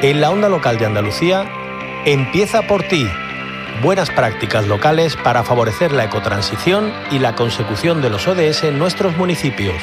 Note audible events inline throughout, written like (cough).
En la onda local de Andalucía, empieza por ti. Buenas prácticas locales para favorecer la ecotransición y la consecución de los ODS en nuestros municipios.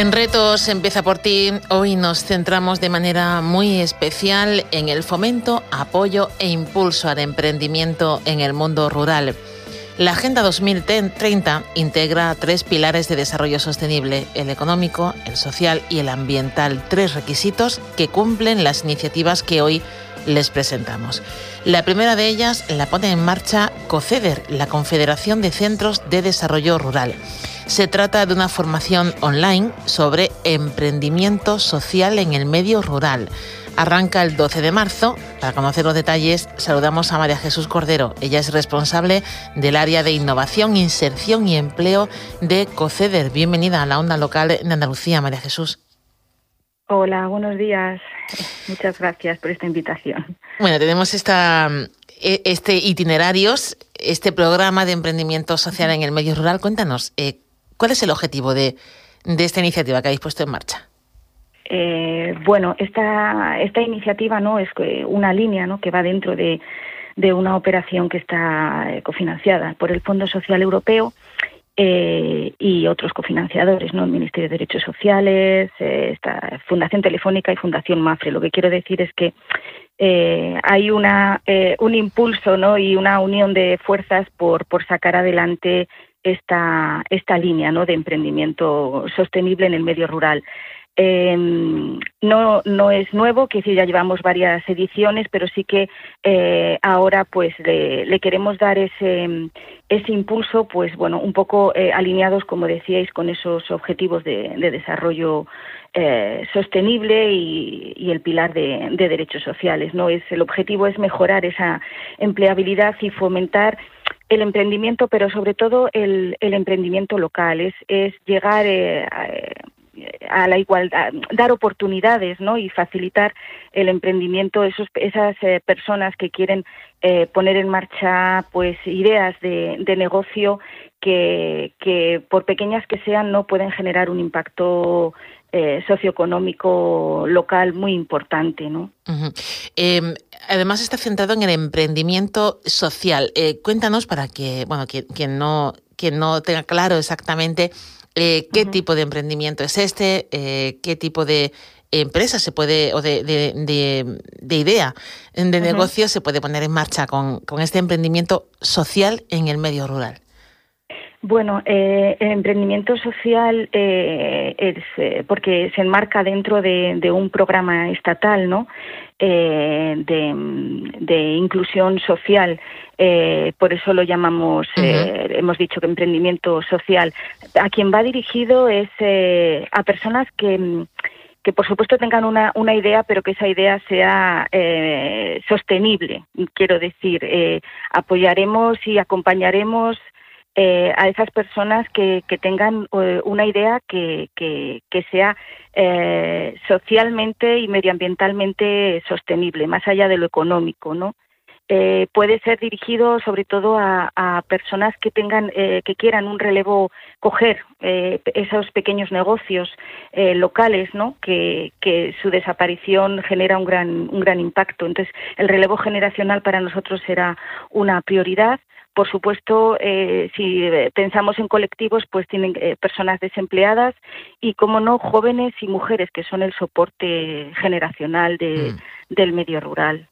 En Retos empieza por ti. Hoy nos centramos de manera muy especial en el fomento, apoyo e impulso al emprendimiento en el mundo rural. La Agenda 2030 integra tres pilares de desarrollo sostenible, el económico, el social y el ambiental, tres requisitos que cumplen las iniciativas que hoy les presentamos. La primera de ellas la pone en marcha COCEDER, la Confederación de Centros de Desarrollo Rural. Se trata de una formación online sobre emprendimiento social en el medio rural. Arranca el 12 de marzo. Para conocer los detalles, saludamos a María Jesús Cordero. Ella es responsable del área de innovación, inserción y empleo de COCEDER. Bienvenida a la onda local de Andalucía, María Jesús. Hola, buenos días. Muchas gracias por esta invitación. Bueno, tenemos esta, e, este itinerarios, este programa de emprendimiento social en el medio rural. Cuéntanos, eh, ¿Cuál es el objetivo de, esta iniciativa que habéis puesto en marcha? Eh, bueno, esta, esta iniciativa no es una línea ¿no? que va dentro de, una operación que está eh, cofinanciada por el Fondo Social Europeo eh, y otros cofinanciadores, ¿no? el Ministerio de Derechos Sociales, esta Fundación Telefónica y Fundación Mafre. Lo que quiero decir es que hay una, un impulso ¿no? y una unión de fuerzas por, por sacar adelante esta, esta línea de emprendimiento sostenible en el medio rural. Em, no, no es nuevo, que ya llevamos varias ediciones, pero sí que eh, ahora pues le, queremos dar ese, ese impulso, pues bueno, un poco eh, alineados, como decíais, con esos objetivos de, desarrollo eh, sostenible y, el pilar de, de, derechos sociales. No es el objetivo es mejorar esa empleabilidad y fomentar el emprendimiento, pero sobre todo el, el emprendimiento local, es, es llegar eh, a, la igualdad, dar oportunidades ¿no? y facilitar el emprendimiento, esos, esas eh, personas que quieren eh, poner en marcha pues ideas de, de negocio que, que, por pequeñas que sean, no pueden generar un impacto eh, socioeconómico local muy importante, ¿no? Em, además está centrado en el emprendimiento social. Eh, cuéntanos para que, bueno, quien, no, quien no tenga claro exactamente eh, qué tipo de emprendimiento es este, qué tipo de empresa se puede, o de, de, idea de negocio se puede poner en marcha con, con este emprendimiento social en el medio rural. Bueno, eh, el emprendimiento social eh, es eh, porque se enmarca dentro de, un programa estatal, ¿no? De, inclusión social. por eso lo llamamos, hemos dicho que emprendimiento social. A quien va dirigido es a personas que que por supuesto tengan una, una idea, pero que esa idea sea sostenible. Quiero decir, apoyaremos y acompañaremos eh, a esas personas que, que tengan eh, una idea que, que, sea eh, socialmente y medioambientalmente sostenible, más allá de lo económico, ¿no? Puede ser dirigido sobre todo a, a personas que tengan que quieran un relevo coger esos pequeños negocios locales no que, que, su desaparición genera un gran un gran impacto. Entonces el relevo generacional para nosotros será una prioridad por supuesto, eh, si pensamos en colectivos, pues tienen eh, personas desempleadas y, como no, jóvenes y mujeres, que son el soporte generacional de, mm. del medio rural.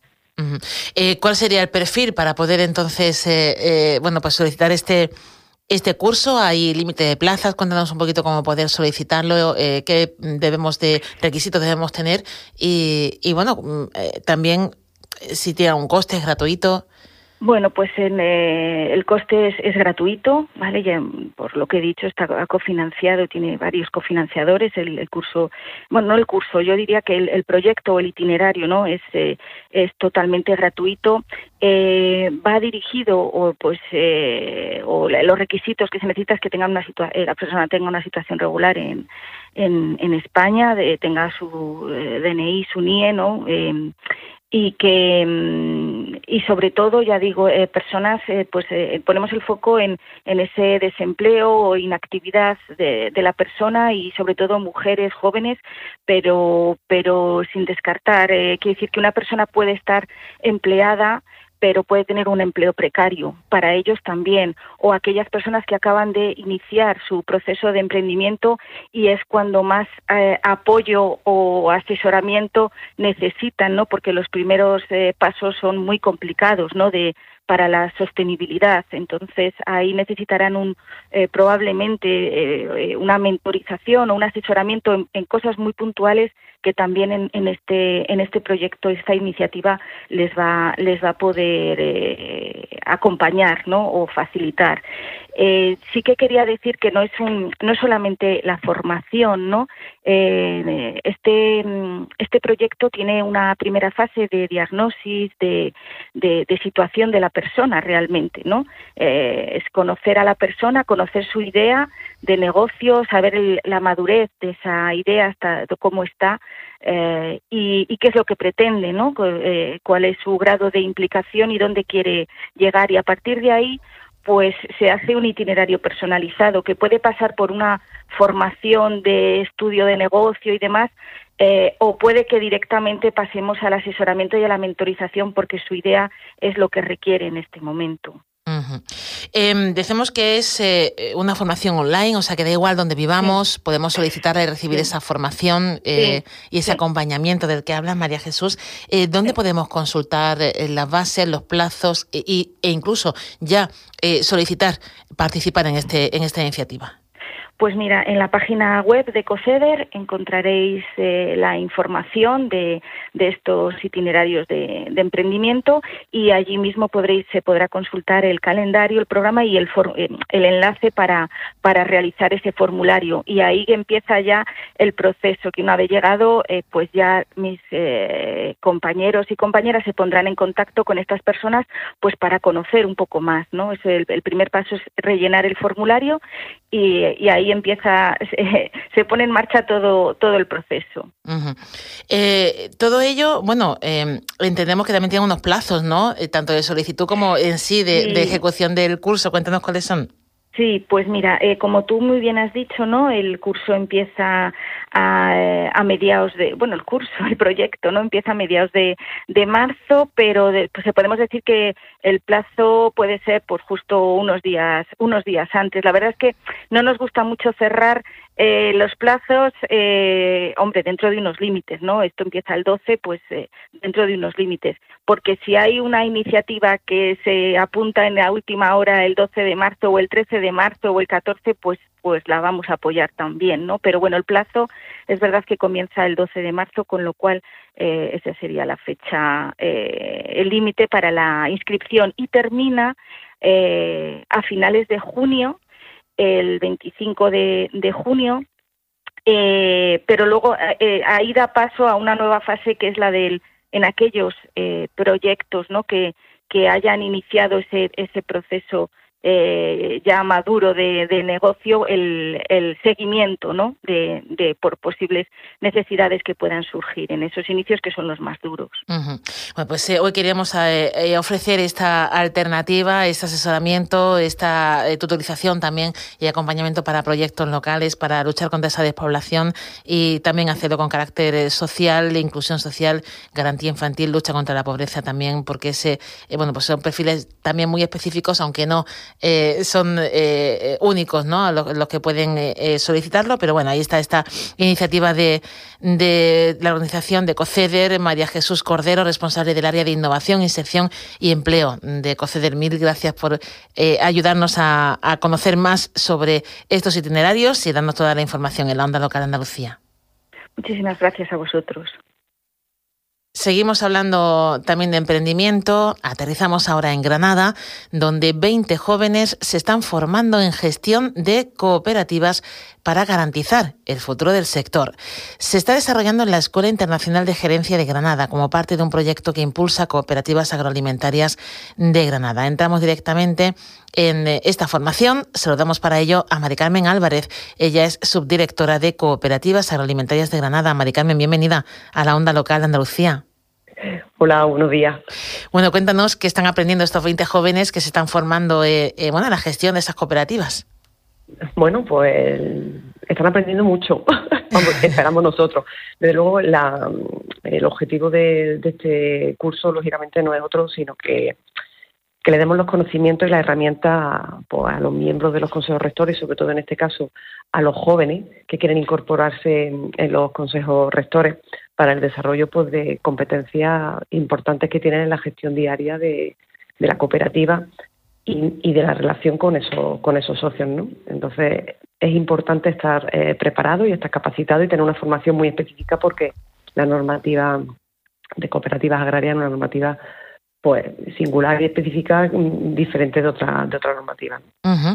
eh, ¿Cuál sería el perfil para poder entonces, eh, eh, bueno, pues solicitar este este curso? ¿Hay límite de plazas? Cuéntanos un poquito cómo poder solicitarlo, eh, qué debemos de requisitos debemos tener y, y bueno, mm, también si tiene un coste, es gratuito. Bueno, pues en, eh, el coste es, gratuito, ¿vale? Ya, por lo que he dicho, está cofinanciado, tiene varios cofinanciadores. El, curso, bueno, no el curso, yo diría que el, proyecto o el itinerario, ¿no? Es, eh, es totalmente gratuito. Eh, va dirigido, o pues, o los requisitos que se necesita es que tenga una la persona tenga una situación regular en, en, en España, de, tenga su DNI, su NIE, ¿no? Y que mm, y sobre todo ya digo eh, personas eh, pues eh, ponemos el foco en, en ese desempleo o inactividad de, de, la persona y sobre todo mujeres jóvenes pero pero sin descartar quiere decir que una persona puede estar empleada pero puede tener un empleo precario para ellos también, o aquellas personas que acaban de iniciar su proceso de emprendimiento y es cuando más eh, apoyo o asesoramiento necesitan, ¿no? Porque los primeros eh, pasos son muy complicados, ¿no? De para la sostenibilidad. Entonces ahí necesitarán un eh, probablemente una mentorización o un asesoramiento en, cosas muy puntuales que también en, este en este proyecto esta iniciativa les va les va a poder eh, acompañar no o facilitar. Eh, sí que quería decir que no es un no es solamente la formación no eh, este este proyecto tiene una primera fase de diagnosis de, situación de la persona realmente no es conocer a la persona conocer su idea de negocio saber la madurez de esa idea hasta cómo está eh, y, qué es lo que pretende, ¿no? Eh, cuál es su grado de implicación y dónde quiere llegar. Y a partir de ahí, pues se hace un itinerario personalizado que puede pasar por una formación de estudio de negocio y demás, eh, o puede que directamente pasemos al asesoramiento y a la mentorización porque su idea es lo que requiere en este momento. Em, decimos que es eh, una formación online, o sea que da igual donde vivamos, podemos solicitar y recibir esa formación eh, y ese acompañamiento del que habla María Jesús. Eh, ¿Dónde podemos consultar las bases, los plazos e, e incluso ya solicitar participar en, este, en esta iniciativa? Pues mira, en la página web de COCEDER encontraréis eh, la información de, estos itinerarios de, emprendimiento y allí mismo podréis, se podrá consultar el calendario, el programa y el, eh, el enlace para, para realizar ese formulario. Y ahí empieza ya el proceso, que una vez llegado, eh, pues ya mis compañeros y compañeras se pondrán en contacto con estas personas pues para conocer un poco más. ¿no? Es el, primer paso es rellenar el formulario y ahí empieza, (laughs) se, pone en marcha todo, todo el proceso. Eh, todo ello, bueno, em, entendemos que también tiene unos plazos, ¿no? Eh, tanto de solicitud como en sí de, de ejecución del curso. Cuéntanos cuáles son. Sí, pues mira, eh, como tú muy bien has dicho, ¿no? El curso empieza a, a, mediados de, bueno, el curso, (laughs) el proyecto, ¿no? Empieza a mediados de, de marzo, pero pues podemos decir que el plazo puede ser, pues justo unos días, unos días antes. La verdad es que no nos gusta mucho cerrar eh, los plazos, eh, hombre, dentro de unos límites, ¿no? Esto empieza el 12, pues eh, dentro de unos límites. Porque si hay una iniciativa que se apunta en la última hora, el 12 de marzo o el 13 de marzo o el 14, pues pues la vamos a apoyar también, ¿no? Pero bueno, el plazo es verdad que comienza el 12 de marzo, con lo cual eh, esa sería la fecha, eh, el límite para la inscripción y termina a finales de junio el 25 de, junio, eh, pero luego eh, eh, ahí da paso a una nueva fase que es la del en aquellos proyectos ¿no? que, que hayan iniciado ese, ese proceso eh, ya maduro de, negocio el, seguimiento ¿no? de, de, por posibles necesidades que puedan surgir en esos inicios que son los más duros. Bueno, pues eh, hoy queríamos eh, ofrecer esta alternativa, este asesoramiento, esta tutorización también y acompañamiento para proyectos locales para luchar contra esa despoblación y también hacerlo con carácter social, inclusión social, garantía infantil, lucha contra la pobreza también, porque ese, bueno, pues son perfiles también muy específicos, aunque no eh, son eh, eh, únicos, ¿no? Los, que pueden solicitarlo, pero bueno, ahí está esta iniciativa de, de la organización de COCEDER, María Jesús Cordero, responsable del área de innovación, inserción y empleo de COCEDER. Mil gracias por ayudarnos a, a conocer más sobre estos itinerarios y darnos toda la información en la onda local Andalucía. Muchísimas gracias a vosotros. Seguimos hablando también de emprendimiento. Aterrizamos ahora en Granada, donde 20 jóvenes se están formando en gestión de cooperativas para garantizar el futuro del sector. Se está desarrollando en la Escuela Internacional de Gerencia de Granada como parte de un proyecto que impulsa cooperativas agroalimentarias de Granada. Entramos directamente en esta formación. Se lo damos para ello a Mari Carmen Álvarez. Ella es subdirectora de Cooperativas Agroalimentarias de Granada. Mari Carmen, bienvenida a la onda local de Andalucía. Hola, buenos días. Bueno, cuéntanos qué están aprendiendo estos 20 jóvenes que se están formando eh, eh, bueno, en la gestión de esas cooperativas. Bueno, pues están aprendiendo mucho, (laughs) esperamos nosotros. Desde luego, el objetivo de, este curso, lógicamente, no es otro, sino que, que le demos los conocimientos y las herramientas pues, a los miembros de los consejos rectores, sobre todo en este caso a los jóvenes que quieren incorporarse en los consejos rectores, para el desarrollo pues, de competencias importantes que tienen en la gestión diaria de, la cooperativa y, de la relación con, eso, con esos socios. ¿no? Entonces, es importante estar eh, preparado y estar capacitado y tener una formación muy específica porque la normativa de cooperativas agrarias es una normativa pues singular y específica mm, diferente de otra de otra normativa.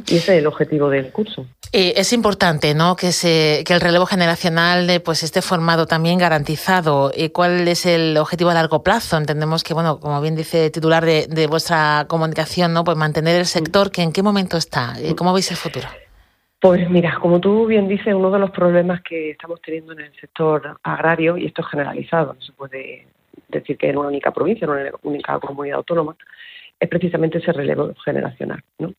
Y ese es el objetivo del curso. Eh, es importante no que se que el relevo generacional eh, pues esté formado también garantizado. Eh, cuál es el objetivo a largo plazo entendemos que bueno como bien dice el titular de, de vuestra comunicación no pues mantener el sector que en qué momento está cómo veis el futuro pues mira, como tú bien dices, uno de los problemas que estamos teniendo en el sector agrario, y esto es generalizado, no se puede decir que en una única provincia, en una única comunidad autónoma, es precisamente ese relevo generacional. ¿no?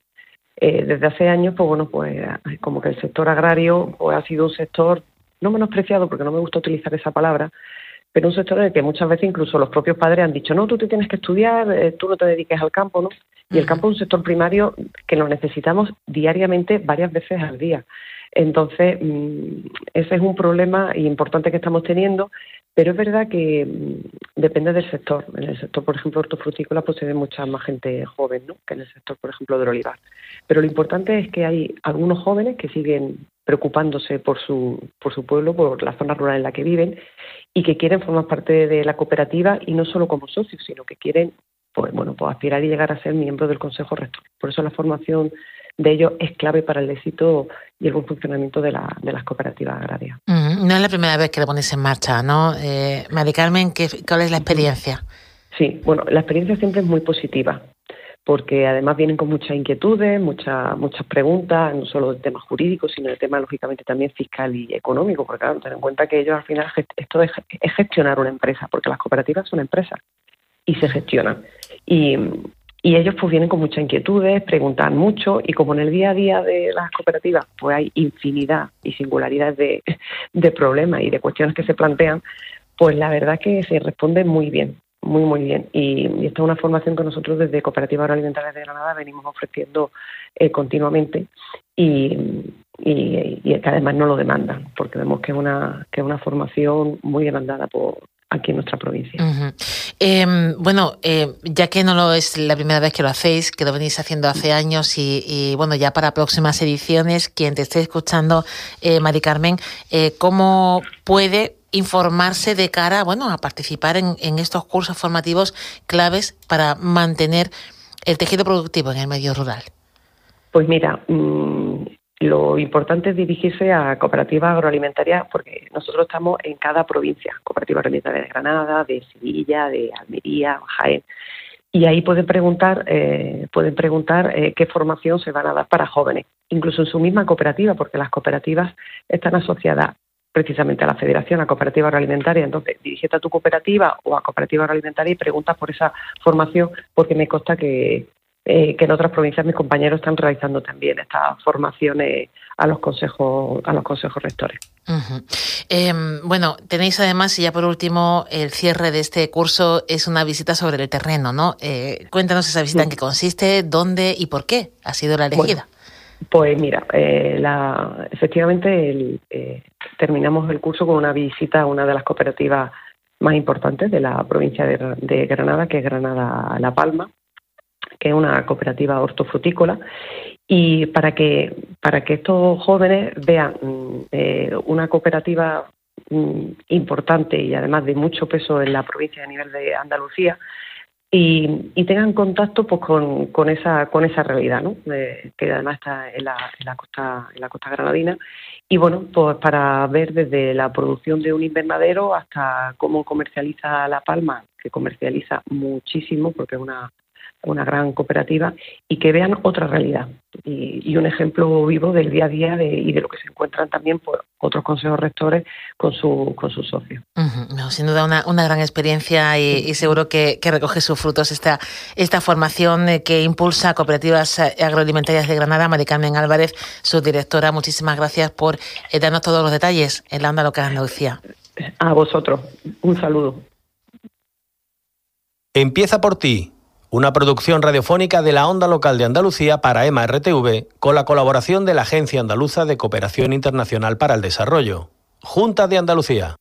Eh, desde hace años, pues bueno, pues como que el sector agrario pues, ha sido un sector no menospreciado, porque no me gusta utilizar esa palabra, pero un sector en el que muchas veces incluso los propios padres han dicho, no, tú te tienes que estudiar, eh, tú no te dediques al campo, ¿no? Y el campo es un sector primario que lo necesitamos diariamente varias veces al día. Entonces, mm, ese es un problema importante que estamos teniendo pero es verdad que mm, depende del sector. En el sector, por ejemplo, hortofrutícola, pues se ve mucha más gente joven, ¿no? Que en el sector, por ejemplo, del olivar. Pero lo importante es que hay algunos jóvenes que siguen preocupándose por su, por su pueblo, por la zona rural en la que viven y que quieren formar parte de la cooperativa y no solo como socios, sino que quieren, pues bueno, pues aspirar y llegar a ser miembros del Consejo Rector. Por eso la formación de ellos es clave para el éxito y el buen funcionamiento de, la, de las cooperativas agrarias. No es la primera vez que lo pones en marcha, ¿no? Eh, Mari Carmen, ¿qué, ¿cuál es la experiencia? Sí, bueno, la experiencia siempre es muy positiva, porque además vienen con muchas inquietudes, muchas muchas preguntas, no solo del tema jurídico, sino del tema, lógicamente, también fiscal y económico, porque claro, ten en cuenta que ellos al final, esto es, es gestionar una empresa, porque las cooperativas son empresas y se gestionan. Y, ellos pues vienen con muchas inquietudes, preguntan mucho y como en el día a día de las cooperativas pues hay infinidad y singularidades de, de problemas y de cuestiones que se plantean, pues la verdad que se responde muy bien, muy muy bien. Y, esta es una formación que nosotros desde Cooperativa Agroalimentaria de Granada venimos ofreciendo eh, continuamente y, y, que además no lo demandan, porque vemos que es una, que es una formación muy demandada por, aquí en nuestra. Em, bueno, eh, ya que no lo es la primera vez que lo hacéis, que lo venís haciendo hace años y, bueno, ya para próximas ediciones, quien te esté escuchando, eh, Mari Carmen, eh, ¿cómo puede informarse de cara bueno, a participar en, estos cursos formativos claves para mantener el tejido productivo en el medio rural? Pues mira, mm, lo importante es dirigirse a cooperativas agroalimentarias porque nosotros estamos en cada provincia, cooperativa agroalimentaria de Granada, de Sevilla, de Almería, Jaén. Y ahí pueden preguntar, eh, pueden preguntar eh, qué formación se van a dar para jóvenes, incluso en su misma cooperativa, porque las cooperativas están asociadas precisamente a la Federación, a Cooperativa Agroalimentaria. Entonces, dirígete a tu cooperativa o a Cooperativa Agroalimentaria y preguntas por esa formación, porque me consta que, eh, que en otras provincias mis compañeros están realizando también estas formaciones a los consejos a los consejos rectores. Em, bueno, tenéis además y ya por último el cierre de este curso es una visita sobre el terreno, ¿no? Eh, cuéntanos esa visita en qué consiste, dónde y por qué ha sido la elegida. pues mira, eh, la, efectivamente terminamos el curso con una visita a una de las cooperativas más importantes de la provincia de, de Granada, que es Granada La Palma, que es una cooperativa hortofrutícola, y para que, para que estos jóvenes vean mm, eh, una cooperativa mm, importante y además de mucho peso en la provincia a nivel de Andalucía, y, tengan contacto pues con, con, esa con esa realidad ¿no? que además está en la costa en la costa granadina y bueno pues para ver desde la producción de un invernadero hasta cómo comercializa la palma que comercializa muchísimo porque es una una gran cooperativa y que vean otra realidad y, un ejemplo vivo del día a día y de lo que se encuentran también por otros consejos rectores con, su, con sus socios. sin duda una, una gran experiencia y, seguro que, recoge sus frutos esta, esta formación eh, que impulsa Cooperativas Agroalimentarias de Granada. Maricarmen Álvarez, su directora, muchísimas gracias por eh, darnos todos los detalles en la onda local de Andalucía. A vosotros, un saludo. Empieza por ti una producción radiofónica de la onda local de Andalucía para EMA RTV con la colaboración de la Agencia Andaluza de Cooperación Internacional para el Desarrollo, Junta de Andalucía.